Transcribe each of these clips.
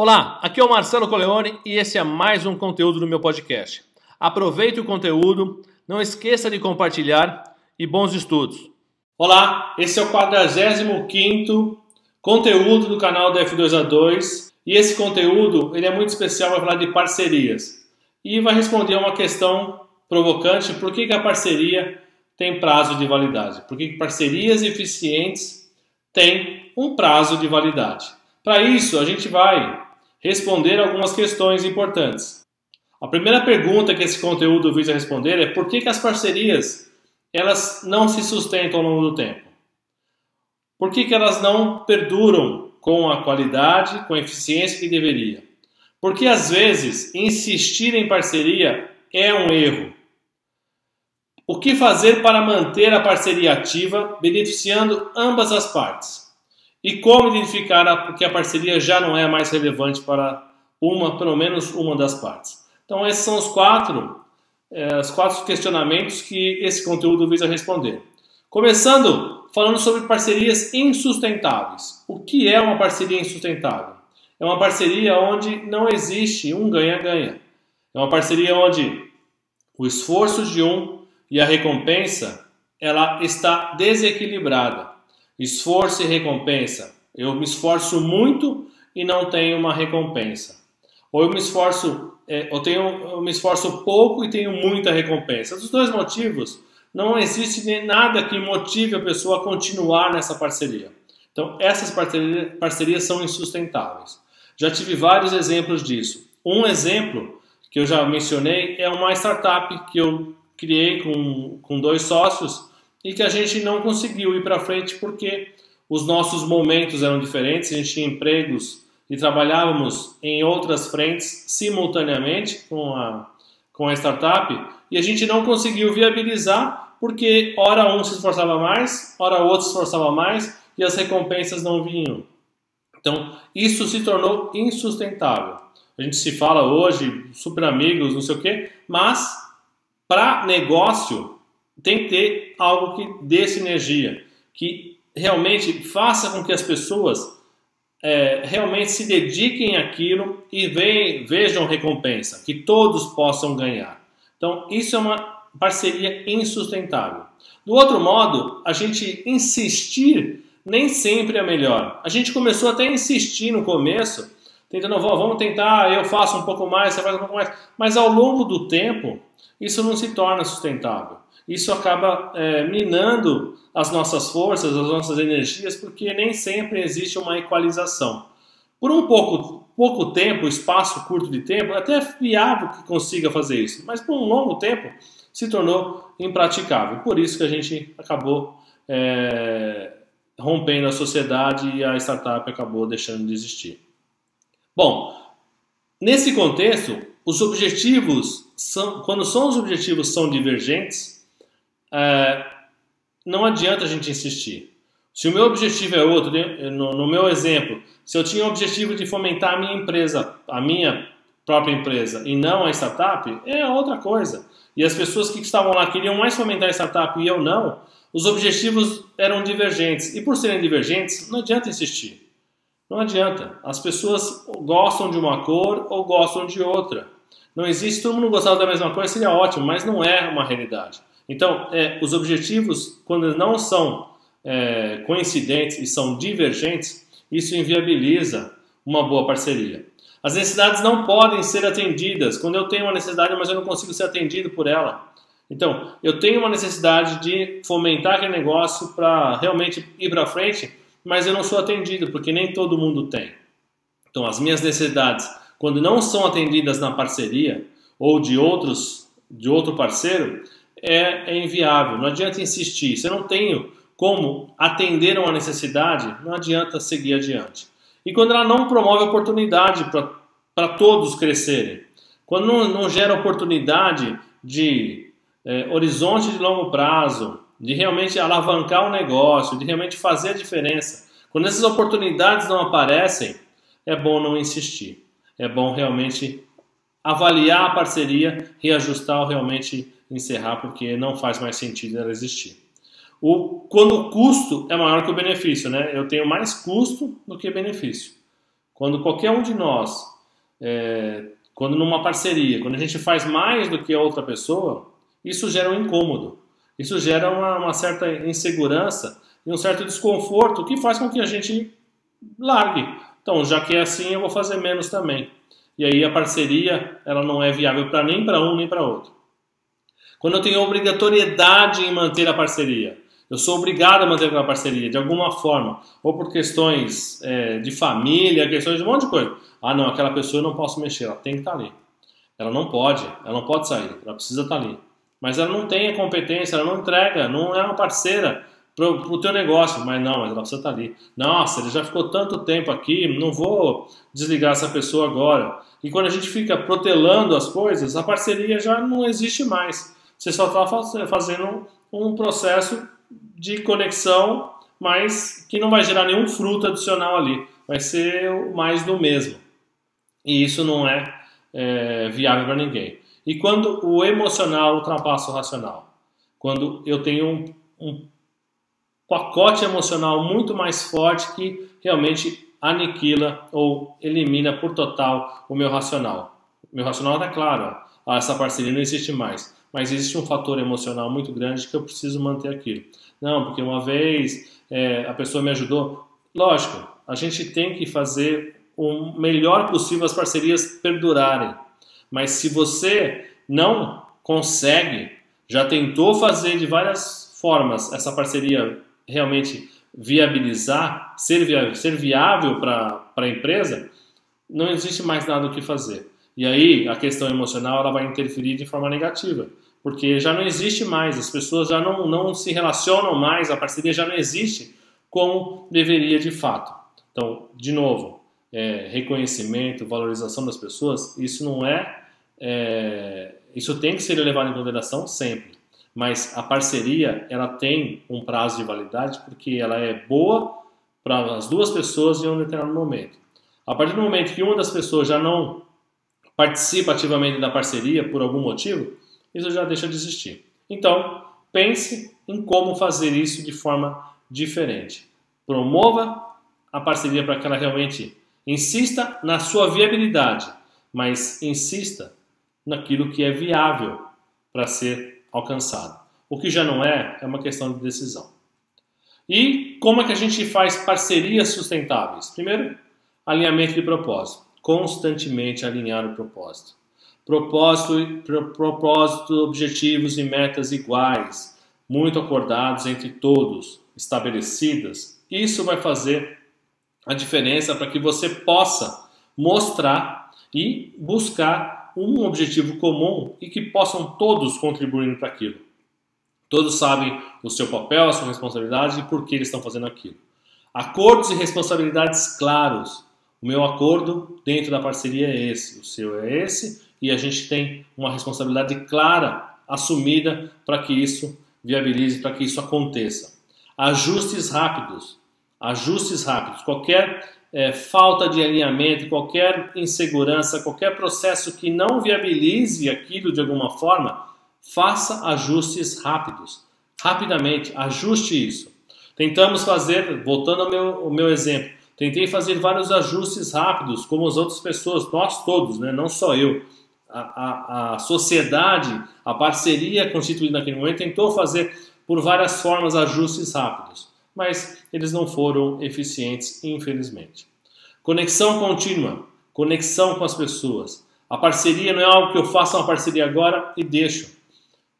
Olá, aqui é o Marcelo Coleone e esse é mais um conteúdo do meu podcast. Aproveite o conteúdo, não esqueça de compartilhar e bons estudos. Olá, esse é o 45 conteúdo do canal da F2A2 e esse conteúdo ele é muito especial para falar de parcerias e vai responder uma questão provocante: por que, que a parceria tem prazo de validade? Por que, que parcerias eficientes têm um prazo de validade? Para isso, a gente vai responder algumas questões importantes. A primeira pergunta que esse conteúdo visa responder é por que, que as parcerias elas não se sustentam ao longo do tempo? Por que, que elas não perduram com a qualidade, com a eficiência que deveria? Porque às vezes insistir em parceria é um erro. O que fazer para manter a parceria ativa, beneficiando ambas as partes? E como identificar que a parceria já não é mais relevante para uma, pelo menos uma das partes? Então, esses são os quatro, é, os quatro questionamentos que esse conteúdo visa responder. Começando falando sobre parcerias insustentáveis. O que é uma parceria insustentável? É uma parceria onde não existe um ganha-ganha. É uma parceria onde o esforço de um e a recompensa ela está desequilibrada. Esforço e recompensa. Eu me esforço muito e não tenho uma recompensa. Ou eu me esforço, é, eu, tenho, eu me esforço pouco e tenho muita recompensa. Dos dois motivos, não existe nada que motive a pessoa a continuar nessa parceria. Então, essas parcerias, parcerias são insustentáveis. Já tive vários exemplos disso. Um exemplo que eu já mencionei é uma startup que eu criei com, com dois sócios e que a gente não conseguiu ir para frente porque os nossos momentos eram diferentes, a gente tinha empregos e trabalhávamos em outras frentes simultaneamente com a, com a startup e a gente não conseguiu viabilizar porque hora um se esforçava mais, hora outro se esforçava mais e as recompensas não vinham. Então, isso se tornou insustentável. A gente se fala hoje, super amigos, não sei o quê, mas para negócio tem que ter algo que dê sinergia, que realmente faça com que as pessoas é, realmente se dediquem àquilo e ve vejam recompensa, que todos possam ganhar. Então, isso é uma parceria insustentável. Do outro modo, a gente insistir nem sempre é melhor. A gente começou até a insistir no começo, tentando, vamos tentar, eu faço um pouco mais, você faz um pouco mais, mas ao longo do tempo, isso não se torna sustentável isso acaba é, minando as nossas forças, as nossas energias, porque nem sempre existe uma equalização. Por um pouco, pouco tempo, espaço curto de tempo, até é viável que consiga fazer isso, mas por um longo tempo se tornou impraticável. Por isso que a gente acabou é, rompendo a sociedade e a startup acabou deixando de existir. Bom, nesse contexto, os objetivos são, quando são os objetivos são divergentes, é, não adianta a gente insistir. Se o meu objetivo é outro, né, no, no, meu exemplo, se eu tinha o objetivo de fomentar a minha empresa, a minha própria empresa, e não a startup, é outra coisa. E as pessoas que estavam lá queriam mais fomentar a startup e eu não, os objetivos eram divergentes. E por serem divergentes, não adianta insistir. Não adianta. As pessoas gostam de uma cor ou gostam de outra. Não existe, todo mundo gostava da mesma coisa, seria ótimo, mas não é uma realidade. Então, é, os objetivos, quando não são é, coincidentes e são divergentes, isso inviabiliza uma boa parceria. As necessidades não podem ser atendidas. Quando eu tenho uma necessidade, mas eu não consigo ser atendido por ela. Então, eu tenho uma necessidade de fomentar aquele negócio para realmente ir para frente, mas eu não sou atendido, porque nem todo mundo tem. Então, as minhas necessidades, quando não são atendidas na parceria ou de outros de outro parceiro, é, é inviável. Não adianta insistir. Se eu não tenho como atender uma necessidade, não adianta seguir adiante. E quando ela não promove oportunidade para todos crescerem, quando não, não gera oportunidade de é, horizonte de longo prazo, de realmente alavancar o negócio, de realmente fazer a diferença, quando essas oportunidades não aparecem, é bom não insistir. É bom realmente avaliar a parceria, reajustar realmente encerrar porque não faz mais sentido ela existir. O, quando o custo é maior que o benefício, né? Eu tenho mais custo do que benefício. Quando qualquer um de nós, é, quando numa parceria, quando a gente faz mais do que a outra pessoa, isso gera um incômodo, isso gera uma, uma certa insegurança e um certo desconforto que faz com que a gente largue. Então, já que é assim, eu vou fazer menos também. E aí a parceria ela não é viável para nem para um nem para outro. Quando eu tenho obrigatoriedade em manter a parceria, eu sou obrigado a manter aquela parceria de alguma forma, ou por questões é, de família, questões de um monte de coisa. Ah, não, aquela pessoa eu não posso mexer, ela tem que estar tá ali. Ela não pode, ela não pode sair, ela precisa estar tá ali. Mas ela não tem a competência, ela não entrega, não é uma parceira para o teu negócio, mas não, mas ela precisa estar tá ali. Nossa, ele já ficou tanto tempo aqui, não vou desligar essa pessoa agora. E quando a gente fica protelando as coisas, a parceria já não existe mais. Você só está fazendo um processo de conexão, mas que não vai gerar nenhum fruto adicional ali. Vai ser mais do mesmo. E isso não é, é viável para ninguém. E quando o emocional ultrapassa o racional? Quando eu tenho um, um pacote emocional muito mais forte que realmente aniquila ou elimina por total o meu racional. Meu racional está claro, ó, essa parceria não existe mais, mas existe um fator emocional muito grande que eu preciso manter aquilo. Não, porque uma vez é, a pessoa me ajudou. Lógico, a gente tem que fazer o melhor possível as parcerias perdurarem. Mas se você não consegue, já tentou fazer de várias formas essa parceria realmente viabilizar, ser viável, ser viável para a empresa, não existe mais nada o que fazer. E aí a questão emocional ela vai interferir de forma negativa, porque já não existe mais, as pessoas já não, não se relacionam mais, a parceria já não existe como deveria de fato. Então, de novo, é, reconhecimento, valorização das pessoas, isso não é, é, isso tem que ser levado em consideração sempre mas a parceria ela tem um prazo de validade porque ela é boa para as duas pessoas em um determinado momento. A partir do momento que uma das pessoas já não participa ativamente da parceria por algum motivo, isso já deixa de existir. Então, pense em como fazer isso de forma diferente. Promova a parceria para que ela realmente insista na sua viabilidade, mas insista naquilo que é viável para ser alcançado. O que já não é, é uma questão de decisão. E como é que a gente faz parcerias sustentáveis? Primeiro, alinhamento de propósito. Constantemente alinhar o propósito. Propósito, pro, propósito, objetivos e metas iguais, muito acordados entre todos, estabelecidas. Isso vai fazer a diferença para que você possa mostrar e buscar um objetivo comum e que possam todos contribuir para aquilo. Todos sabem o seu papel, a sua responsabilidade e por que eles estão fazendo aquilo. Acordos e responsabilidades claros. O meu acordo dentro da parceria é esse, o seu é esse, e a gente tem uma responsabilidade clara, assumida, para que isso viabilize, para que isso aconteça. Ajustes rápidos. Ajustes rápidos. Qualquer é, falta de alinhamento, qualquer insegurança, qualquer processo que não viabilize aquilo de alguma forma, faça ajustes rápidos. Rapidamente, ajuste isso. Tentamos fazer, voltando ao meu, ao meu exemplo, tentei fazer vários ajustes rápidos, como as outras pessoas, nós todos, né? não só eu. A, a, a sociedade, a parceria constituída naquele momento, tentou fazer por várias formas ajustes rápidos mas eles não foram eficientes, infelizmente. Conexão contínua, conexão com as pessoas. A parceria não é algo que eu faça uma parceria agora e deixo.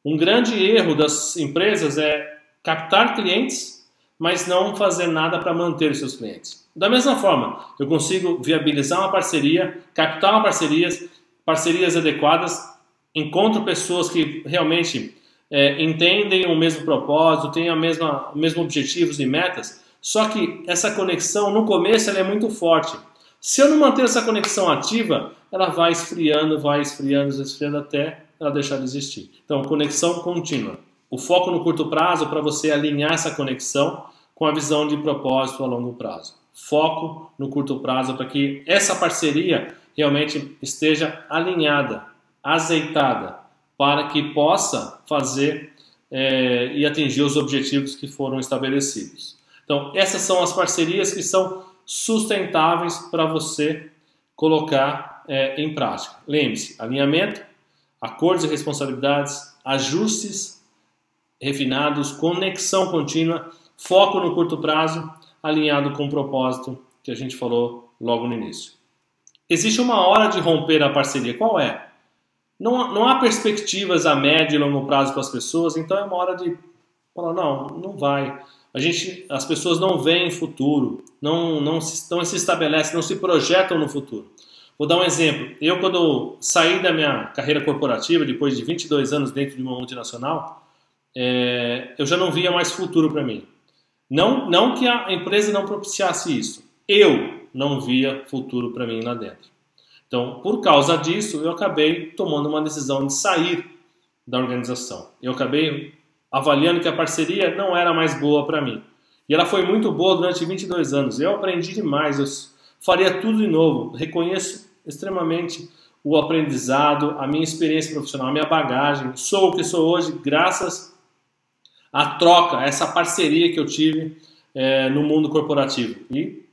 Um grande erro das empresas é captar clientes, mas não fazer nada para manter seus clientes. Da mesma forma, eu consigo viabilizar uma parceria, captar uma parcerias, parcerias adequadas, encontro pessoas que realmente é, entendem o mesmo propósito, têm a mesma, mesmos objetivos e metas, só que essa conexão no começo ela é muito forte. Se eu não manter essa conexão ativa, ela vai esfriando, vai esfriando, esfriando até ela deixar de existir. Então, conexão contínua. O foco no curto prazo para você alinhar essa conexão com a visão de propósito a longo prazo. Foco no curto prazo para que essa parceria realmente esteja alinhada, azeitada, para que possa fazer é, e atingir os objetivos que foram estabelecidos. Então, essas são as parcerias que são sustentáveis para você colocar é, em prática. Lembre-se: alinhamento, acordos e responsabilidades, ajustes refinados, conexão contínua, foco no curto prazo, alinhado com o propósito que a gente falou logo no início. Existe uma hora de romper a parceria. Qual é? Não, não há perspectivas a médio e longo prazo para as pessoas, então é uma hora de falar, não, não vai. A gente, as pessoas não veem futuro, não, não, se, não se estabelecem, não se projetam no futuro. Vou dar um exemplo. Eu, quando saí da minha carreira corporativa, depois de 22 anos dentro de uma multinacional, é, eu já não via mais futuro para mim. Não, não que a empresa não propiciasse isso. Eu não via futuro para mim lá dentro. Então, por causa disso, eu acabei tomando uma decisão de sair da organização. Eu acabei avaliando que a parceria não era mais boa para mim. E ela foi muito boa durante 22 anos. Eu aprendi demais, eu faria tudo de novo. Reconheço extremamente o aprendizado, a minha experiência profissional, a minha bagagem. Sou o que sou hoje graças à troca, a essa parceria que eu tive é, no mundo corporativo. E,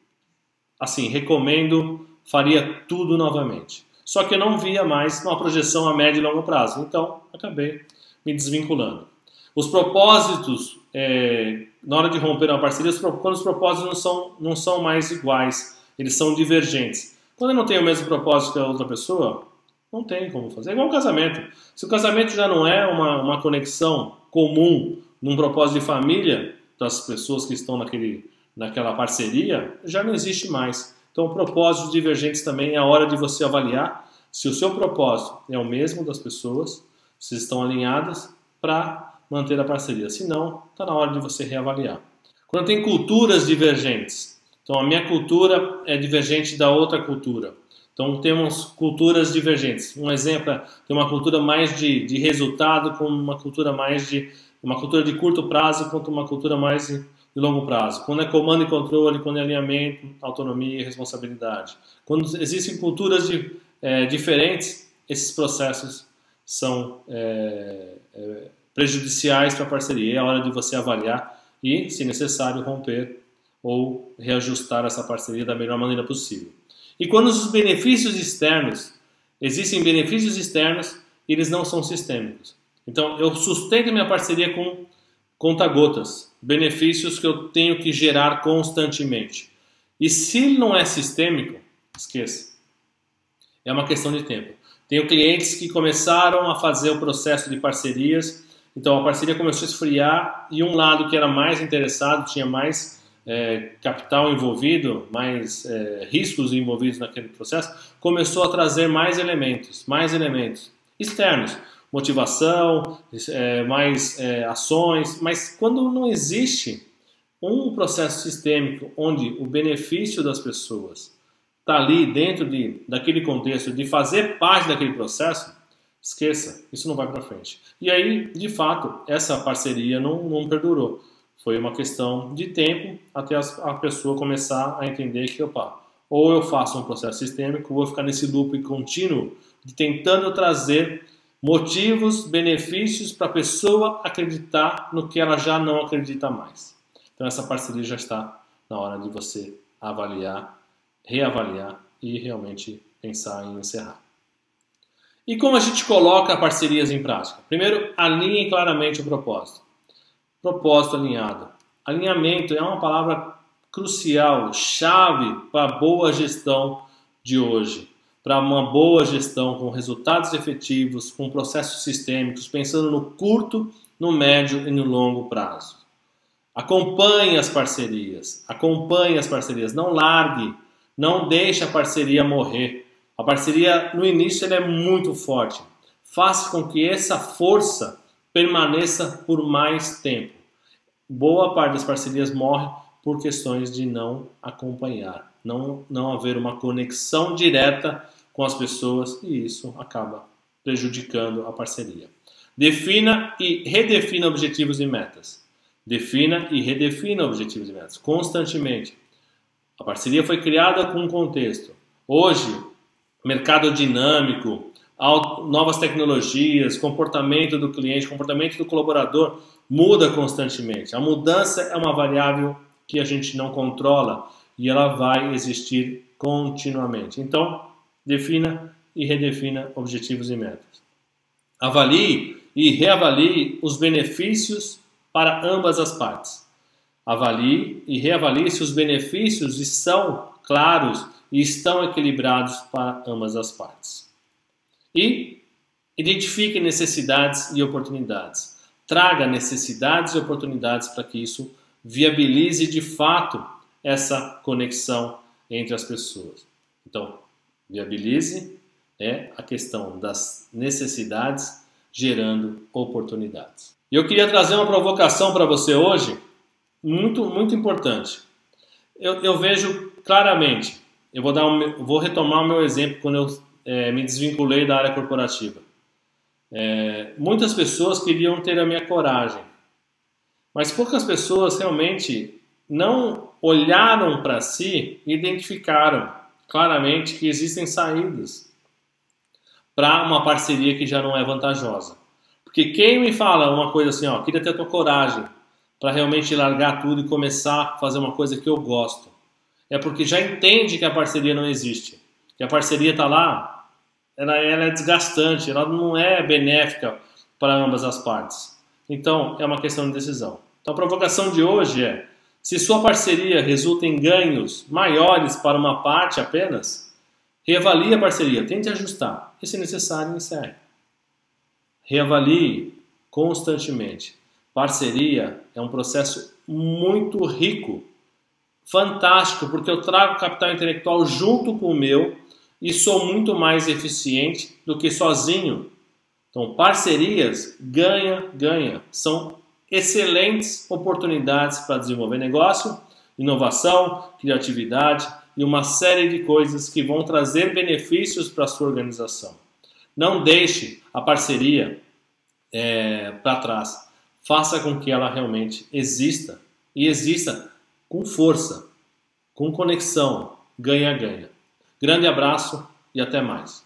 assim, recomendo faria tudo novamente. Só que eu não via mais uma projeção a médio e longo prazo, então acabei me desvinculando. Os propósitos, é, na hora de romper uma parceria, quando os propósitos não são, não são mais iguais, eles são divergentes. Quando eu não tenho o mesmo propósito que a outra pessoa, não tem como fazer. É igual um casamento. Se o casamento já não é uma, uma conexão comum num propósito de família das pessoas que estão naquele, naquela parceria, já não existe mais. Então, propósitos divergentes também é a hora de você avaliar se o seu propósito é o mesmo das pessoas, se estão alinhadas para manter a parceria. Se não, está na hora de você reavaliar. Quando tem culturas divergentes, então a minha cultura é divergente da outra cultura. Então temos culturas divergentes. Um exemplo é tem uma cultura mais de, de resultado com uma cultura mais de uma cultura de curto prazo quanto uma cultura mais de, longo prazo. Quando é comando e controle, quando é alinhamento, autonomia e responsabilidade. Quando existem culturas de, é, diferentes, esses processos são é, é, prejudiciais para a parceria. É hora de você avaliar e, se necessário, romper ou reajustar essa parceria da melhor maneira possível. E quando os benefícios externos, existem benefícios externos, eles não são sistêmicos. Então, eu sustento minha parceria com conta-gotas, benefícios que eu tenho que gerar constantemente. E se não é sistêmico, esqueça. É uma questão de tempo. Tenho clientes que começaram a fazer o processo de parcerias, então a parceria começou a esfriar e um lado que era mais interessado, tinha mais é, capital envolvido, mais é, riscos envolvidos naquele processo, começou a trazer mais elementos, mais elementos externos motivação, é, mais é, ações, mas quando não existe um processo sistêmico onde o benefício das pessoas está ali dentro de, daquele contexto, de fazer parte daquele processo, esqueça, isso não vai para frente. E aí, de fato, essa parceria não, não perdurou. Foi uma questão de tempo até a pessoa começar a entender que, opa, ou eu faço um processo sistêmico, ou vou ficar nesse loop contínuo de tentando trazer motivos, benefícios para a pessoa acreditar no que ela já não acredita mais. Então essa parceria já está na hora de você avaliar, reavaliar e realmente pensar em encerrar. E como a gente coloca parcerias em prática? Primeiro, alinhe claramente o propósito. Propósito alinhado. Alinhamento é uma palavra crucial, chave para a boa gestão de hoje para uma boa gestão com resultados efetivos, com processos sistêmicos, pensando no curto, no médio e no longo prazo. Acompanhe as parcerias, acompanhe as parcerias, não largue, não deixe a parceria morrer. A parceria no início é muito forte. Faça com que essa força permaneça por mais tempo. Boa parte das parcerias morre por questões de não acompanhar, não, não haver uma conexão direta com as pessoas e isso acaba prejudicando a parceria. Defina e redefina objetivos e metas. Defina e redefina objetivos e metas constantemente. A parceria foi criada com um contexto. Hoje, mercado dinâmico, novas tecnologias, comportamento do cliente, comportamento do colaborador muda constantemente. A mudança é uma variável que a gente não controla e ela vai existir continuamente. Então, defina e redefina objetivos e metas. Avalie e reavalie os benefícios para ambas as partes. Avalie e reavalie se os benefícios estão claros e estão equilibrados para ambas as partes. E identifique necessidades e oportunidades. Traga necessidades e oportunidades para que isso viabilize de fato essa conexão entre as pessoas. Então, viabilize é a questão das necessidades gerando oportunidades. E eu queria trazer uma provocação para você hoje, muito, muito importante. Eu, eu vejo claramente, eu vou, dar um, vou retomar o meu exemplo quando eu é, me desvinculei da área corporativa. É, muitas pessoas queriam ter a minha coragem, mas poucas pessoas realmente não olharam para si e identificaram claramente que existem saídas para uma parceria que já não é vantajosa. Porque quem me fala uma coisa assim, ó, queria ter a tua coragem para realmente largar tudo e começar a fazer uma coisa que eu gosto, é porque já entende que a parceria não existe, que a parceria está lá, ela, ela é desgastante, ela não é benéfica para ambas as partes. Então, é uma questão de decisão. Então, a provocação de hoje é: se sua parceria resulta em ganhos maiores para uma parte apenas, Reavalie a parceria, tente ajustar. E se necessário, encerre. Reavalie constantemente. Parceria é um processo muito rico, fantástico, porque eu trago capital intelectual junto com o meu e sou muito mais eficiente do que sozinho. Então, parcerias ganha, ganha. São excelentes oportunidades para desenvolver negócio, inovação, criatividade e uma série de coisas que vão trazer benefícios para a sua organização. Não deixe a parceria é, para trás. Faça com que ela realmente exista e exista com força, com conexão, ganha-ganha. Grande abraço e até mais.